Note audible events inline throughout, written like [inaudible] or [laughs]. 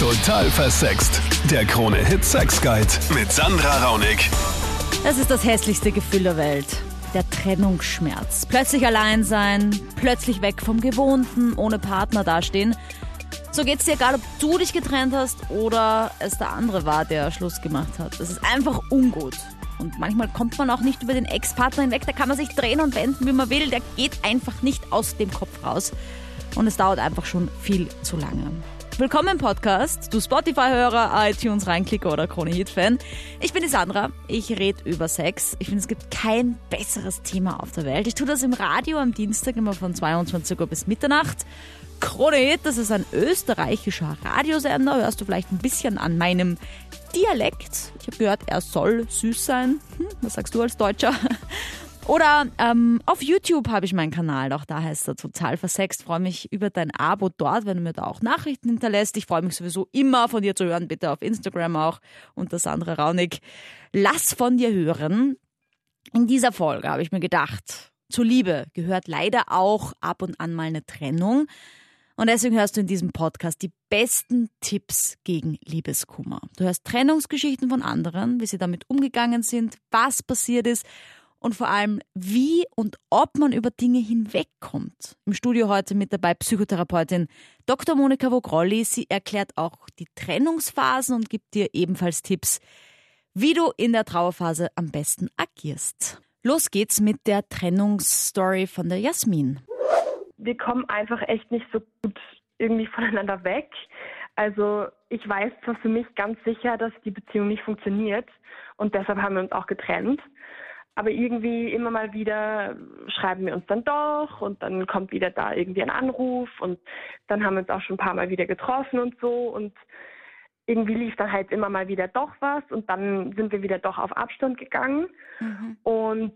Total versext. Der Krone-Hit Sex Guide mit Sandra Raunig. Das ist das hässlichste Gefühl der Welt. Der Trennungsschmerz. Plötzlich allein sein, plötzlich weg vom Gewohnten, ohne Partner dastehen. So geht's dir egal, ob du dich getrennt hast oder es der andere war, der Schluss gemacht hat. Das ist einfach ungut. Und manchmal kommt man auch nicht über den Ex-Partner hinweg, da kann man sich drehen und wenden, wie man will. Der geht einfach nicht aus dem Kopf raus. Und es dauert einfach schon viel zu lange. Willkommen im Podcast, du Spotify-Hörer, iTunes Reinklicker oder Krone-Hit-Fan. Ich bin die Sandra, ich rede über Sex. Ich finde, es gibt kein besseres Thema auf der Welt. Ich tue das im Radio am Dienstag immer von 22 Uhr bis Mitternacht. Krone Hit, das ist ein österreichischer Radiosender. Hörst du vielleicht ein bisschen an meinem Dialekt. Ich habe gehört, er soll süß sein. Hm, was sagst du als Deutscher? Oder ähm, auf YouTube habe ich meinen Kanal, auch da heißt er total versext. Freue mich über dein Abo dort, wenn du mir da auch Nachrichten hinterlässt. Ich freue mich sowieso immer von dir zu hören, bitte auf Instagram auch unter Sandra Raunig. Lass von dir hören. In dieser Folge habe ich mir gedacht, zur Liebe gehört leider auch ab und an mal eine Trennung. Und deswegen hörst du in diesem Podcast die besten Tipps gegen Liebeskummer. Du hörst Trennungsgeschichten von anderen, wie sie damit umgegangen sind, was passiert ist und vor allem, wie und ob man über Dinge hinwegkommt. Im Studio heute mit dabei Psychotherapeutin Dr. Monika Vogrolli. Sie erklärt auch die Trennungsphasen und gibt dir ebenfalls Tipps, wie du in der Trauerphase am besten agierst. Los geht's mit der Trennungsstory von der Jasmin. Wir kommen einfach echt nicht so gut irgendwie voneinander weg. Also ich weiß zwar für mich ganz sicher, dass die Beziehung nicht funktioniert und deshalb haben wir uns auch getrennt. Aber irgendwie immer mal wieder schreiben wir uns dann doch und dann kommt wieder da irgendwie ein Anruf und dann haben wir uns auch schon ein paar Mal wieder getroffen und so und irgendwie lief dann halt immer mal wieder doch was und dann sind wir wieder doch auf Abstand gegangen mhm. und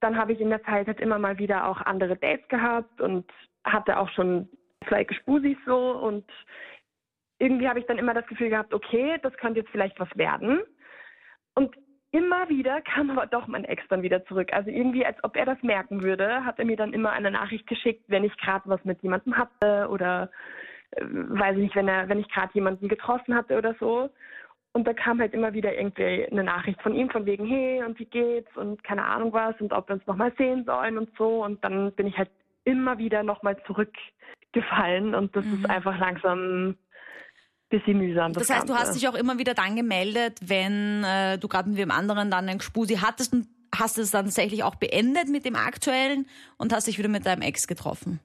dann habe ich in der Zeit halt immer mal wieder auch andere Dates gehabt und hatte auch schon zwei Gespusis so und irgendwie habe ich dann immer das Gefühl gehabt, okay, das könnte jetzt vielleicht was werden. Und immer wieder kam aber doch mein Ex dann wieder zurück. Also irgendwie, als ob er das merken würde, hat er mir dann immer eine Nachricht geschickt, wenn ich gerade was mit jemandem hatte oder äh, weiß ich nicht, wenn er, wenn ich gerade jemanden getroffen hatte oder so. Und da kam halt immer wieder irgendwie eine Nachricht von ihm von wegen, hey, und wie geht's und keine Ahnung was und ob wir uns nochmal sehen sollen und so. Und dann bin ich halt immer wieder nochmal zurückgefallen und das mhm. ist einfach langsam bisschen mühsam. Das, das heißt, Ganze. du hast dich auch immer wieder dann gemeldet, wenn äh, du gerade mit wem anderen dann einen Gspusi hattest und hast es dann tatsächlich auch beendet mit dem aktuellen und hast dich wieder mit deinem Ex getroffen.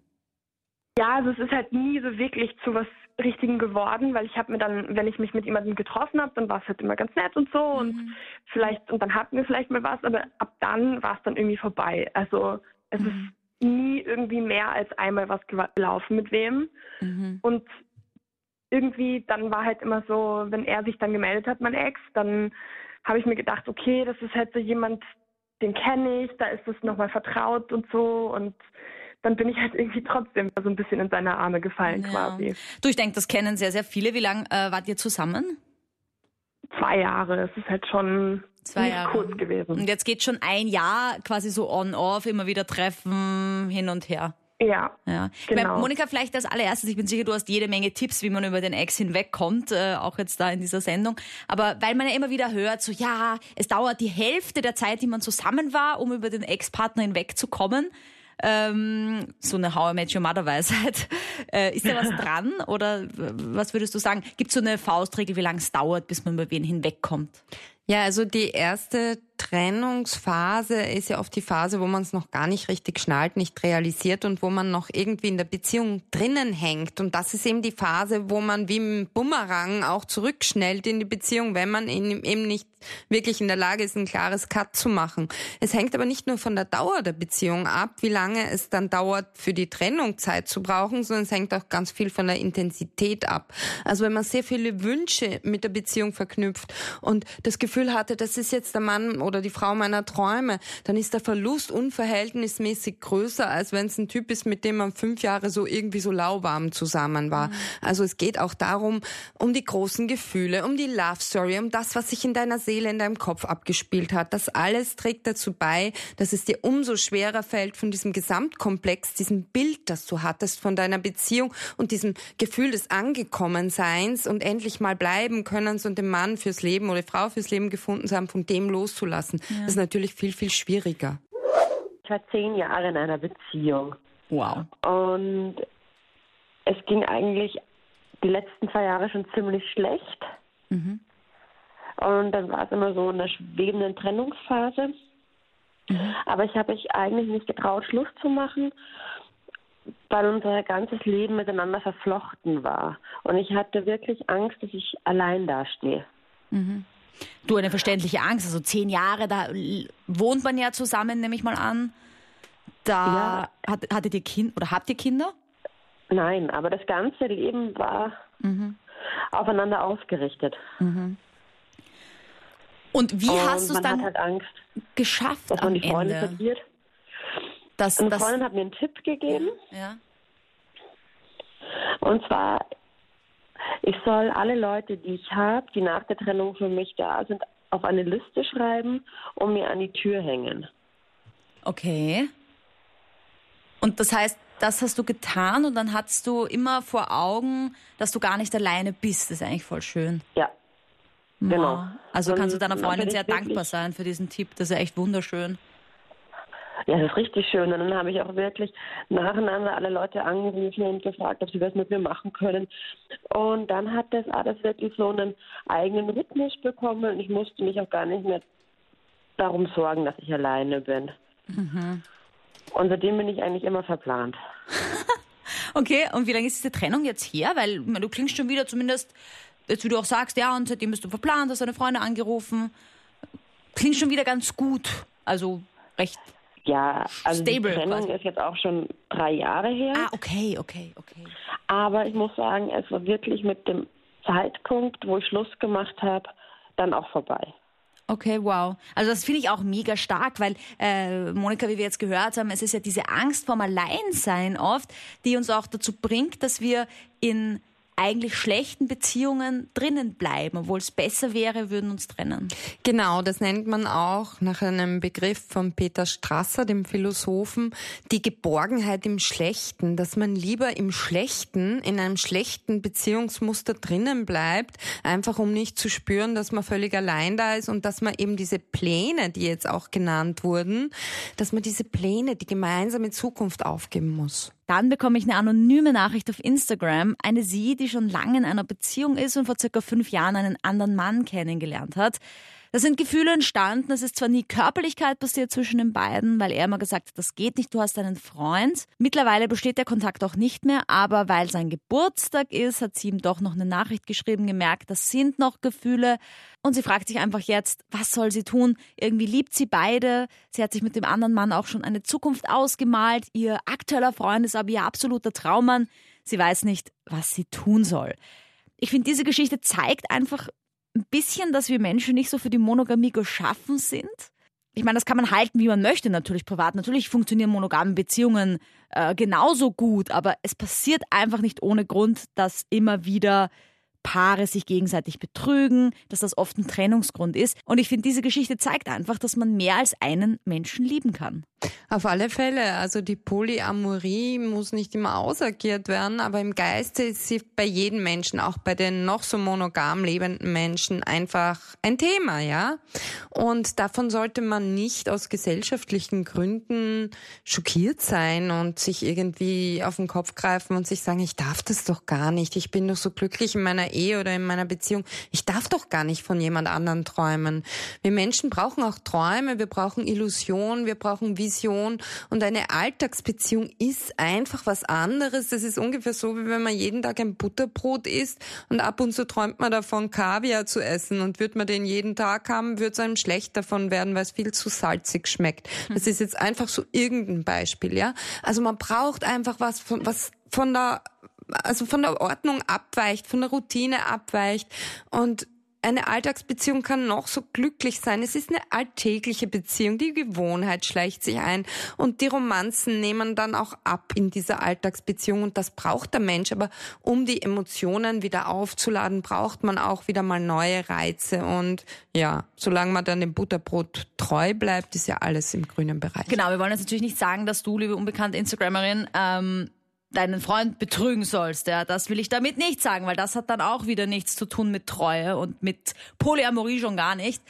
Ja, also es ist halt nie so wirklich zu was Richtigen geworden, weil ich habe mir dann, wenn ich mich mit jemandem getroffen habe, dann war es halt immer ganz nett und so mhm. und vielleicht und dann hatten wir vielleicht mal was, aber ab dann war es dann irgendwie vorbei. Also es mhm. ist nie irgendwie mehr als einmal was gelaufen mit wem mhm. und irgendwie, dann war halt immer so, wenn er sich dann gemeldet hat, mein Ex, dann habe ich mir gedacht, okay, das ist halt so jemand, den kenne ich, da ist es nochmal vertraut und so und dann bin ich halt irgendwie trotzdem so ein bisschen in seine Arme gefallen ja. quasi. Du, ich denke, das kennen sehr, sehr viele. Wie lange äh, wart ihr zusammen? Zwei Jahre. Es ist halt schon Zwei Jahre. kurz gewesen. Und jetzt geht schon ein Jahr quasi so on-off, immer wieder treffen, hin und her. Ja. ja. Genau. Monika, vielleicht als allererstes, ich bin sicher, du hast jede Menge Tipps, wie man über den Ex hinwegkommt, äh, auch jetzt da in dieser Sendung. Aber weil man ja immer wieder hört, so ja, es dauert die Hälfte der Zeit, die man zusammen war, um über den Ex-Partner hinwegzukommen. Ähm, so eine How I Met Your Mother Weisheit. [laughs] Äh, ist da was [laughs] dran oder was würdest du sagen? Gibt es so eine Faustregel, wie lange es dauert, bis man über wen hinwegkommt? Ja, also die erste Trennungsphase ist ja oft die Phase, wo man es noch gar nicht richtig schnallt, nicht realisiert und wo man noch irgendwie in der Beziehung drinnen hängt. Und das ist eben die Phase, wo man wie im Bumerang auch zurückschnellt in die Beziehung, wenn man eben nicht wirklich in der Lage ist, ein klares Cut zu machen. Es hängt aber nicht nur von der Dauer der Beziehung ab, wie lange es dann dauert, für die Trennung Zeit zu brauchen, sondern es hängt auch ganz viel von der Intensität ab. Also wenn man sehr viele Wünsche mit der Beziehung verknüpft und das Gefühl hatte, das ist jetzt der Mann oder die Frau meiner Träume, dann ist der Verlust unverhältnismäßig größer, als wenn es ein Typ ist, mit dem man fünf Jahre so irgendwie so lauwarm zusammen war. Mhm. Also es geht auch darum, um die großen Gefühle, um die Love Story, um das, was sich in deiner Seele, in deinem Kopf abgespielt hat. Das alles trägt dazu bei, dass es dir umso schwerer fällt, von diesem Gesamtkomplex, diesem Bild, das du hattest von deiner Beziehung und diesem Gefühl des Angekommenseins und endlich mal bleiben können und den Mann fürs Leben oder die Frau fürs Leben gefunden zu haben, von dem loszulassen. Ja. Das ist natürlich viel, viel schwieriger. Ich war zehn Jahre in einer Beziehung. Wow. Und es ging eigentlich die letzten zwei Jahre schon ziemlich schlecht. Mhm. Und dann war es immer so in der schwebenden Trennungsphase. Mhm. Aber ich habe mich eigentlich nicht getraut, Schluss zu machen, weil unser ganzes Leben miteinander verflochten war. Und ich hatte wirklich Angst, dass ich allein dastehe. Mhm. Du, eine verständliche Angst. Also zehn Jahre, da wohnt man ja zusammen, nehme ich mal an. Da ja. hat, hattet ihr Kind oder habt ihr Kinder? Nein, aber das ganze Leben war mhm. aufeinander ausgerichtet. Mhm. Und wie Und hast du es dann halt Angst, geschafft dass man die Freunde Ende? verliert? Das, Eine das, Freundin hat mir einen Tipp gegeben. Ja. Und zwar, ich soll alle Leute, die ich habe, die nach der Trennung für mich da sind, auf eine Liste schreiben und mir an die Tür hängen. Okay. Und das heißt, das hast du getan und dann hattest du immer vor Augen, dass du gar nicht alleine bist. Das ist eigentlich voll schön. Ja. Genau. Also und kannst du deiner Freundin sehr dankbar sein für diesen Tipp. Das ist echt wunderschön. Ja, das ist richtig schön. Und dann habe ich auch wirklich nacheinander alle Leute angerufen und gefragt, ob sie was mit mir machen können. Und dann hat das alles wirklich so einen eigenen Rhythmus bekommen und ich musste mich auch gar nicht mehr darum sorgen, dass ich alleine bin. Mhm. Und seitdem bin ich eigentlich immer verplant. [laughs] okay, und wie lange ist diese Trennung jetzt her? Weil du klingst schon wieder zumindest, jetzt wie du auch sagst, ja, und seitdem bist du verplant, hast deine Freunde angerufen. Klingt schon wieder ganz gut. Also recht ja, also Stable die Trennung quasi. ist jetzt auch schon drei Jahre her. Ah, okay, okay, okay. Aber ich muss sagen, es war wirklich mit dem Zeitpunkt, wo ich Schluss gemacht habe, dann auch vorbei. Okay, wow. Also das finde ich auch mega stark, weil äh, Monika, wie wir jetzt gehört haben, es ist ja diese Angst vorm Alleinsein oft, die uns auch dazu bringt, dass wir in eigentlich schlechten Beziehungen drinnen bleiben, obwohl es besser wäre, würden uns trennen. Genau, das nennt man auch nach einem Begriff von Peter Strasser, dem Philosophen, die Geborgenheit im Schlechten, dass man lieber im Schlechten, in einem schlechten Beziehungsmuster drinnen bleibt, einfach um nicht zu spüren, dass man völlig allein da ist und dass man eben diese Pläne, die jetzt auch genannt wurden, dass man diese Pläne, die gemeinsame Zukunft aufgeben muss. Dann bekomme ich eine anonyme Nachricht auf Instagram. Eine sie, die schon lange in einer Beziehung ist und vor circa fünf Jahren einen anderen Mann kennengelernt hat. Da sind Gefühle entstanden. Es ist zwar nie Körperlichkeit passiert zwischen den beiden, weil er immer gesagt hat, das geht nicht, du hast einen Freund. Mittlerweile besteht der Kontakt auch nicht mehr, aber weil sein Geburtstag ist, hat sie ihm doch noch eine Nachricht geschrieben, gemerkt, das sind noch Gefühle. Und sie fragt sich einfach jetzt, was soll sie tun? Irgendwie liebt sie beide. Sie hat sich mit dem anderen Mann auch schon eine Zukunft ausgemalt. Ihr aktueller Freund ist aber ihr absoluter Traummann. Sie weiß nicht, was sie tun soll. Ich finde, diese Geschichte zeigt einfach, ein bisschen, dass wir Menschen nicht so für die Monogamie geschaffen sind. Ich meine, das kann man halten, wie man möchte, natürlich privat. Natürlich funktionieren monogame Beziehungen äh, genauso gut, aber es passiert einfach nicht ohne Grund, dass immer wieder Paare sich gegenseitig betrügen, dass das oft ein Trennungsgrund ist. Und ich finde, diese Geschichte zeigt einfach, dass man mehr als einen Menschen lieben kann. Auf alle Fälle. Also die Polyamorie muss nicht immer ausagiert werden, aber im Geiste ist sie bei jedem Menschen, auch bei den noch so monogam lebenden Menschen, einfach ein Thema, ja. Und davon sollte man nicht aus gesellschaftlichen Gründen schockiert sein und sich irgendwie auf den Kopf greifen und sich sagen, ich darf das doch gar nicht. Ich bin doch so glücklich in meiner Ehe oder in meiner Beziehung. Ich darf doch gar nicht von jemand anderen träumen. Wir Menschen brauchen auch Träume, wir brauchen Illusion, wir brauchen Vision Vision und eine Alltagsbeziehung ist einfach was anderes. Das ist ungefähr so, wie wenn man jeden Tag ein Butterbrot isst und ab und zu träumt man davon, Kaviar zu essen und würde man den jeden Tag haben, würde es einem schlecht davon werden, weil es viel zu salzig schmeckt. Das ist jetzt einfach so irgendein Beispiel, ja. Also man braucht einfach was, von, was von der also von der Ordnung abweicht, von der Routine abweicht und eine Alltagsbeziehung kann noch so glücklich sein. Es ist eine alltägliche Beziehung. Die Gewohnheit schleicht sich ein und die Romanzen nehmen dann auch ab in dieser Alltagsbeziehung und das braucht der Mensch. Aber um die Emotionen wieder aufzuladen, braucht man auch wieder mal neue Reize und ja, solange man dann dem Butterbrot treu bleibt, ist ja alles im grünen Bereich. Genau, wir wollen jetzt natürlich nicht sagen, dass du, liebe unbekannte Instagramerin, ähm, deinen Freund betrügen sollst. Ja, das will ich damit nicht sagen, weil das hat dann auch wieder nichts zu tun mit Treue und mit Polyamorie schon gar nicht.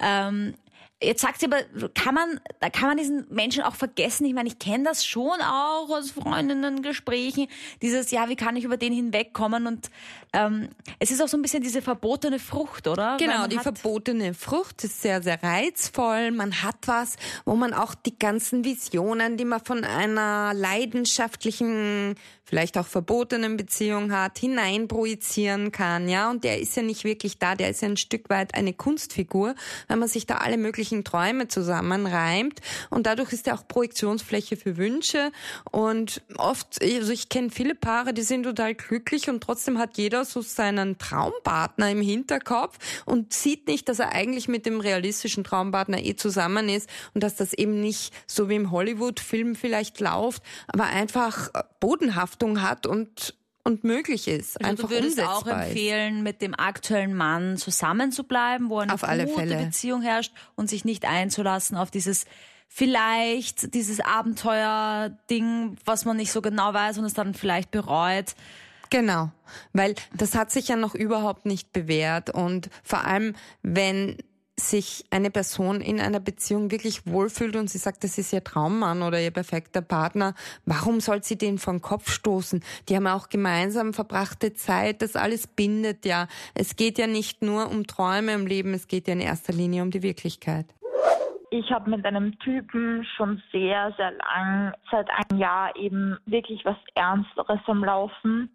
Ähm, Jetzt sagt sie aber, kann man, da kann man diesen Menschen auch vergessen. Ich meine, ich kenne das schon auch aus Freundinnen-Gesprächen. Dieses, ja, wie kann ich über den hinwegkommen? Und ähm, es ist auch so ein bisschen diese verbotene Frucht, oder? Genau, die verbotene Frucht ist sehr, sehr reizvoll. Man hat was, wo man auch die ganzen Visionen, die man von einer leidenschaftlichen, vielleicht auch verbotenen Beziehung hat, hineinprojizieren kann. Ja, und der ist ja nicht wirklich da. Der ist ja ein Stück weit eine Kunstfigur, wenn man sich da alle möglichen täglichen Träume zusammenreimt. Und dadurch ist er auch Projektionsfläche für Wünsche. Und oft, also ich kenne viele Paare, die sind total glücklich und trotzdem hat jeder so seinen Traumpartner im Hinterkopf und sieht nicht, dass er eigentlich mit dem realistischen Traumpartner eh zusammen ist und dass das eben nicht so wie im Hollywood-Film vielleicht läuft, aber einfach Bodenhaftung hat und und möglich ist. Also einfach du würdest umsetzbar auch empfehlen, ist. mit dem aktuellen Mann zusammen zu bleiben, wo eine auf gute. Beziehung herrscht und sich nicht einzulassen auf dieses vielleicht dieses Abenteuer-Ding, was man nicht so genau weiß und es dann vielleicht bereut. Genau, weil das hat sich ja noch überhaupt nicht bewährt und vor allem, wenn sich eine Person in einer Beziehung wirklich wohlfühlt und sie sagt, das ist ihr Traummann oder ihr perfekter Partner, warum soll sie den vom Kopf stoßen? Die haben auch gemeinsam verbrachte Zeit, das alles bindet ja. Es geht ja nicht nur um Träume im Leben, es geht ja in erster Linie um die Wirklichkeit. Ich habe mit einem Typen schon sehr, sehr lang, seit einem Jahr eben wirklich was Ernsteres am Laufen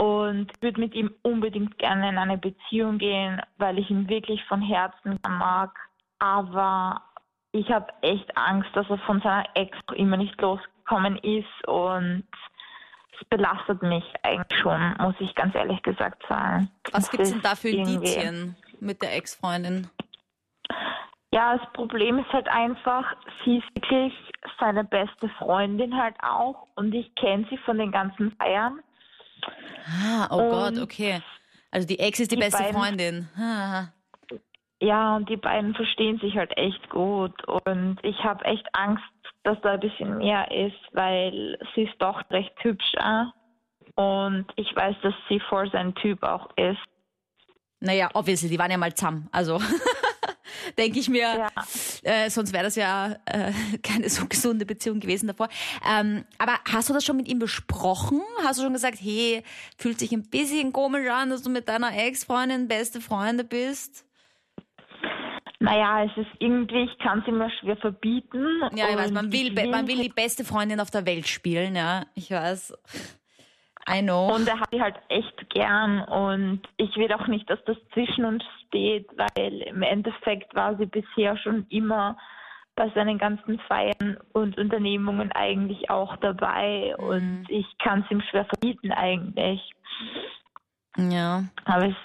und würde mit ihm unbedingt gerne in eine Beziehung gehen, weil ich ihn wirklich von Herzen mag. Aber ich habe echt Angst, dass er von seiner Ex immer nicht losgekommen ist und es belastet mich eigentlich schon, muss ich ganz ehrlich gesagt sagen. Was gibt es denn da für Indizien mit der Ex-Freundin? Ja, das Problem ist halt einfach, sie ist wirklich seine beste Freundin halt auch und ich kenne sie von den ganzen Feiern Ah, oh und Gott, okay. Also die Ex ist die, die beste beiden, Freundin. Ah. Ja, und die beiden verstehen sich halt echt gut. Und ich habe echt Angst, dass da ein bisschen mehr ist, weil sie ist doch recht hübsch. Äh? Und ich weiß, dass sie vor sein Typ auch ist. Naja, obviously, die waren ja mal zusammen. Also. [laughs] denke ich mir. Ja. Äh, sonst wäre das ja äh, [laughs] keine so gesunde Beziehung gewesen davor. Ähm, aber hast du das schon mit ihm besprochen? Hast du schon gesagt, hey, fühlt sich ein bisschen komisch an, dass du mit deiner Ex-Freundin beste Freunde bist? Naja, es ist irgendwie, ich kann es immer schwer verbieten. Ja, ich weiß, man will, man will die beste Freundin auf der Welt spielen, ja. Ich weiß. I know. Und er hat sie halt echt gern und ich will auch nicht, dass das zwischen uns steht, weil im Endeffekt war sie bisher schon immer bei seinen ganzen Feiern und Unternehmungen eigentlich auch dabei mhm. und ich kann es ihm schwer verbieten eigentlich. Ja. Aber es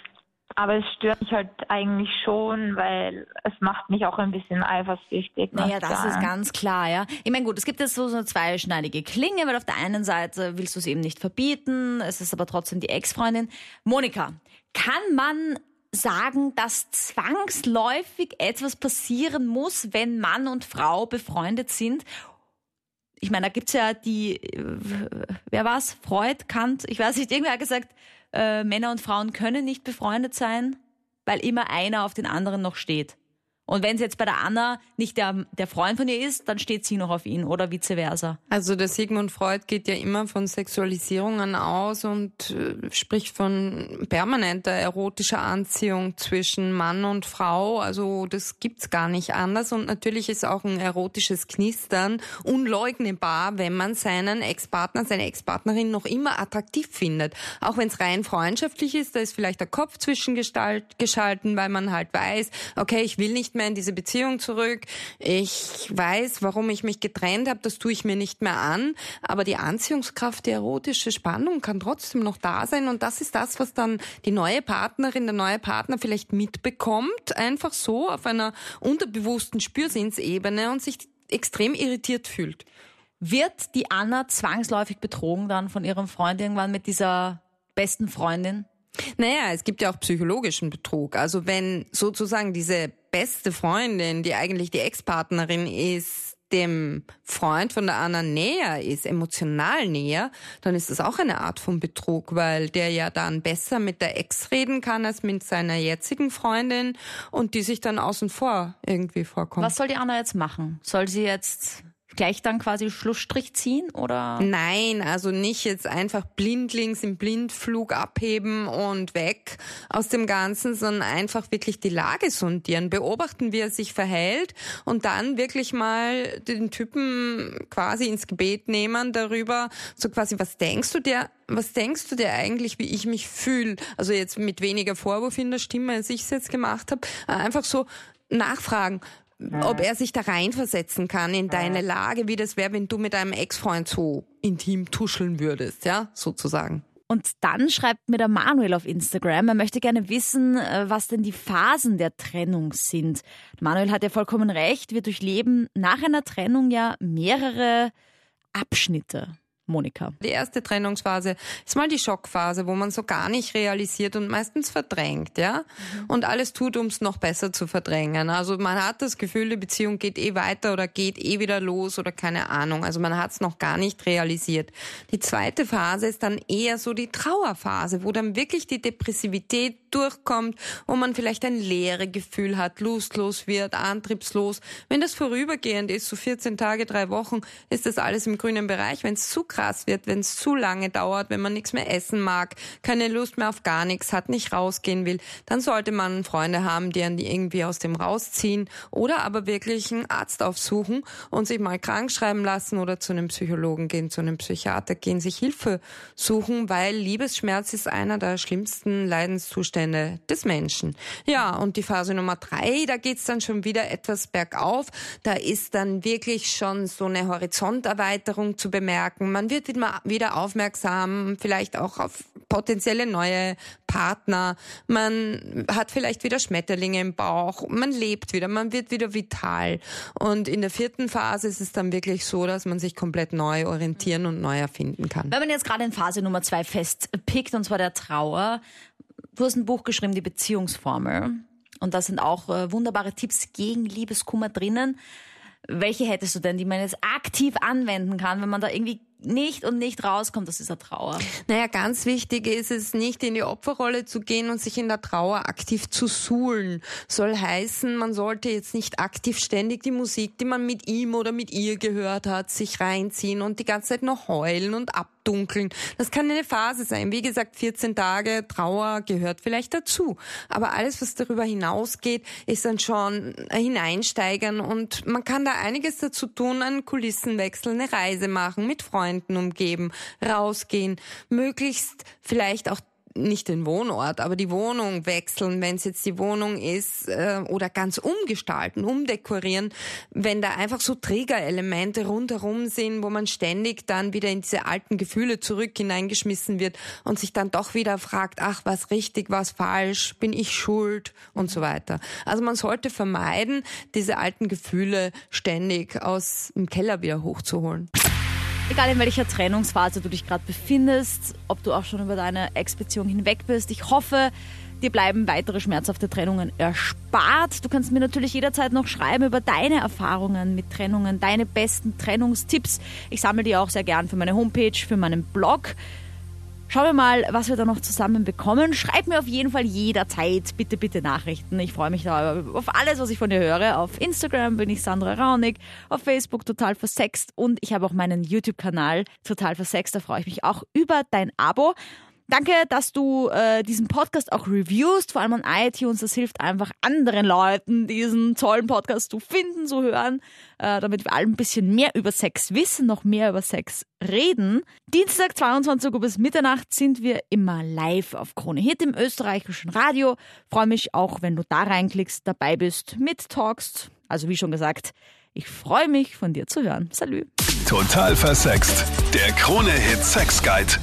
aber es stört mich halt eigentlich schon, weil es macht mich auch ein bisschen eifersüchtig. Naja, das sagen. ist ganz klar, ja. Ich meine, gut, es gibt jetzt so, so eine zweischneidige Klinge, weil auf der einen Seite willst du es eben nicht verbieten, es ist aber trotzdem die Ex-Freundin. Monika, kann man sagen, dass zwangsläufig etwas passieren muss, wenn Mann und Frau befreundet sind? Ich meine, da gibt's ja die, äh, wer war's? Freud, Kant, ich weiß nicht, irgendwer hat gesagt, äh, Männer und Frauen können nicht befreundet sein, weil immer einer auf den anderen noch steht. Und wenn es jetzt bei der Anna nicht der, der Freund von ihr ist, dann steht sie noch auf ihn oder vice versa. Also der Sigmund Freud geht ja immer von Sexualisierungen aus und äh, spricht von permanenter erotischer Anziehung zwischen Mann und Frau. Also das gibt's gar nicht anders. Und natürlich ist auch ein erotisches Knistern unleugnbar, wenn man seinen Ex-Partner, seine Ex-Partnerin noch immer attraktiv findet. Auch wenn es rein freundschaftlich ist, da ist vielleicht der Kopf zwischengeschalten, weil man halt weiß, okay, ich will nicht mehr in diese Beziehung zurück. Ich weiß, warum ich mich getrennt habe, das tue ich mir nicht mehr an. Aber die Anziehungskraft, die erotische Spannung kann trotzdem noch da sein. Und das ist das, was dann die neue Partnerin, der neue Partner vielleicht mitbekommt, einfach so auf einer unterbewussten Spürsinnsebene und sich extrem irritiert fühlt. Wird die Anna zwangsläufig betrogen dann von ihrem Freund irgendwann mit dieser besten Freundin? Naja, es gibt ja auch psychologischen Betrug. Also wenn sozusagen diese beste Freundin, die eigentlich die Ex-Partnerin ist, dem Freund von der Anna näher ist, emotional näher, dann ist das auch eine Art von Betrug, weil der ja dann besser mit der Ex reden kann als mit seiner jetzigen Freundin und die sich dann außen vor irgendwie vorkommt. Was soll die Anna jetzt machen? Soll sie jetzt gleich dann quasi Schlussstrich ziehen oder? Nein, also nicht jetzt einfach blindlings im Blindflug abheben und weg aus dem Ganzen, sondern einfach wirklich die Lage sondieren, beobachten, wie er sich verhält und dann wirklich mal den Typen quasi ins Gebet nehmen darüber, so quasi, was denkst du dir was denkst du dir eigentlich, wie ich mich fühle? Also jetzt mit weniger Vorwurf in der Stimme, als ich es jetzt gemacht habe. Einfach so nachfragen ob er sich da reinversetzen kann in deine Lage, wie das wäre, wenn du mit deinem Ex-Freund so intim tuscheln würdest, ja, sozusagen. Und dann schreibt mir der Manuel auf Instagram, er möchte gerne wissen, äh, was denn die Phasen der Trennung sind. Manuel hat ja vollkommen recht, wir durchleben nach einer Trennung ja mehrere Abschnitte. Monika? Die erste Trennungsphase ist mal die Schockphase, wo man so gar nicht realisiert und meistens verdrängt, ja? Mhm. Und alles tut, um es noch besser zu verdrängen. Also man hat das Gefühl, die Beziehung geht eh weiter oder geht eh wieder los oder keine Ahnung. Also man hat es noch gar nicht realisiert. Die zweite Phase ist dann eher so die Trauerphase, wo dann wirklich die Depressivität durchkommt, wo man vielleicht ein leere Gefühl hat, lustlos wird, antriebslos. Wenn das vorübergehend ist, so 14 Tage, drei Wochen, ist das alles im grünen Bereich. Wenn es zu krass wird, wenn es zu lange dauert, wenn man nichts mehr essen mag, keine Lust mehr auf gar nichts hat, nicht rausgehen will, dann sollte man Freunde haben, die einen irgendwie aus dem rausziehen oder aber wirklich einen Arzt aufsuchen und sich mal krank schreiben lassen oder zu einem Psychologen gehen, zu einem Psychiater gehen, sich Hilfe suchen, weil Liebesschmerz ist einer der schlimmsten Leidenszustände des Menschen. Ja, und die Phase Nummer drei, da geht's dann schon wieder etwas bergauf. Da ist dann wirklich schon so eine Horizonterweiterung zu bemerken. Man wird wieder aufmerksam, vielleicht auch auf potenzielle neue Partner. Man hat vielleicht wieder Schmetterlinge im Bauch. Man lebt wieder, man wird wieder vital. Und in der vierten Phase ist es dann wirklich so, dass man sich komplett neu orientieren und neu erfinden kann. Wenn man jetzt gerade in Phase Nummer zwei festpickt, und zwar der Trauer, du hast ein Buch geschrieben, die Beziehungsformel. Und da sind auch äh, wunderbare Tipps gegen Liebeskummer drinnen. Welche hättest du denn, die man jetzt aktiv anwenden kann, wenn man da irgendwie nicht und nicht rauskommt aus dieser Trauer? Naja, ganz wichtig ist es, nicht in die Opferrolle zu gehen und sich in der Trauer aktiv zu suhlen. Soll heißen, man sollte jetzt nicht aktiv ständig die Musik, die man mit ihm oder mit ihr gehört hat, sich reinziehen und die ganze Zeit noch heulen und abdunkeln. Das kann eine Phase sein. Wie gesagt, 14 Tage Trauer gehört vielleicht dazu. Aber alles, was darüber hinausgeht, ist dann schon hineinsteigern und man kann da einiges dazu tun, einen Kulissenwechsel, eine Reise machen mit Freunden Freunden umgeben, rausgehen, möglichst vielleicht auch nicht den Wohnort, aber die Wohnung wechseln, wenn es jetzt die Wohnung ist, äh, oder ganz umgestalten, umdekorieren, wenn da einfach so Triggerelemente rundherum sind, wo man ständig dann wieder in diese alten Gefühle zurück hineingeschmissen wird und sich dann doch wieder fragt, ach, was richtig, was falsch, bin ich schuld und so weiter. Also man sollte vermeiden, diese alten Gefühle ständig aus dem Keller wieder hochzuholen. Egal in welcher Trennungsphase du dich gerade befindest, ob du auch schon über deine Ex-Beziehung hinweg bist, ich hoffe, dir bleiben weitere schmerzhafte Trennungen erspart. Du kannst mir natürlich jederzeit noch schreiben über deine Erfahrungen mit Trennungen, deine besten Trennungstipps. Ich sammle die auch sehr gern für meine Homepage, für meinen Blog. Schauen wir mal, was wir da noch zusammen bekommen. Schreib mir auf jeden Fall jederzeit bitte, bitte Nachrichten. Ich freue mich da auf alles, was ich von dir höre. Auf Instagram bin ich Sandra Raunig, auf Facebook total versext und ich habe auch meinen YouTube-Kanal total versext. Da freue ich mich auch über dein Abo. Danke, dass du äh, diesen Podcast auch reviewst, vor allem an iTunes. Das hilft einfach anderen Leuten, diesen tollen Podcast zu finden, zu hören, äh, damit wir alle ein bisschen mehr über Sex wissen, noch mehr über Sex reden. Dienstag 22 Uhr bis Mitternacht sind wir immer live auf Krone Hit im österreichischen Radio. Freue mich auch, wenn du da reinklickst, dabei bist, mit talkst. Also wie schon gesagt, ich freue mich, von dir zu hören. Salü. Total versext. Der Krone Hit Sex Guide.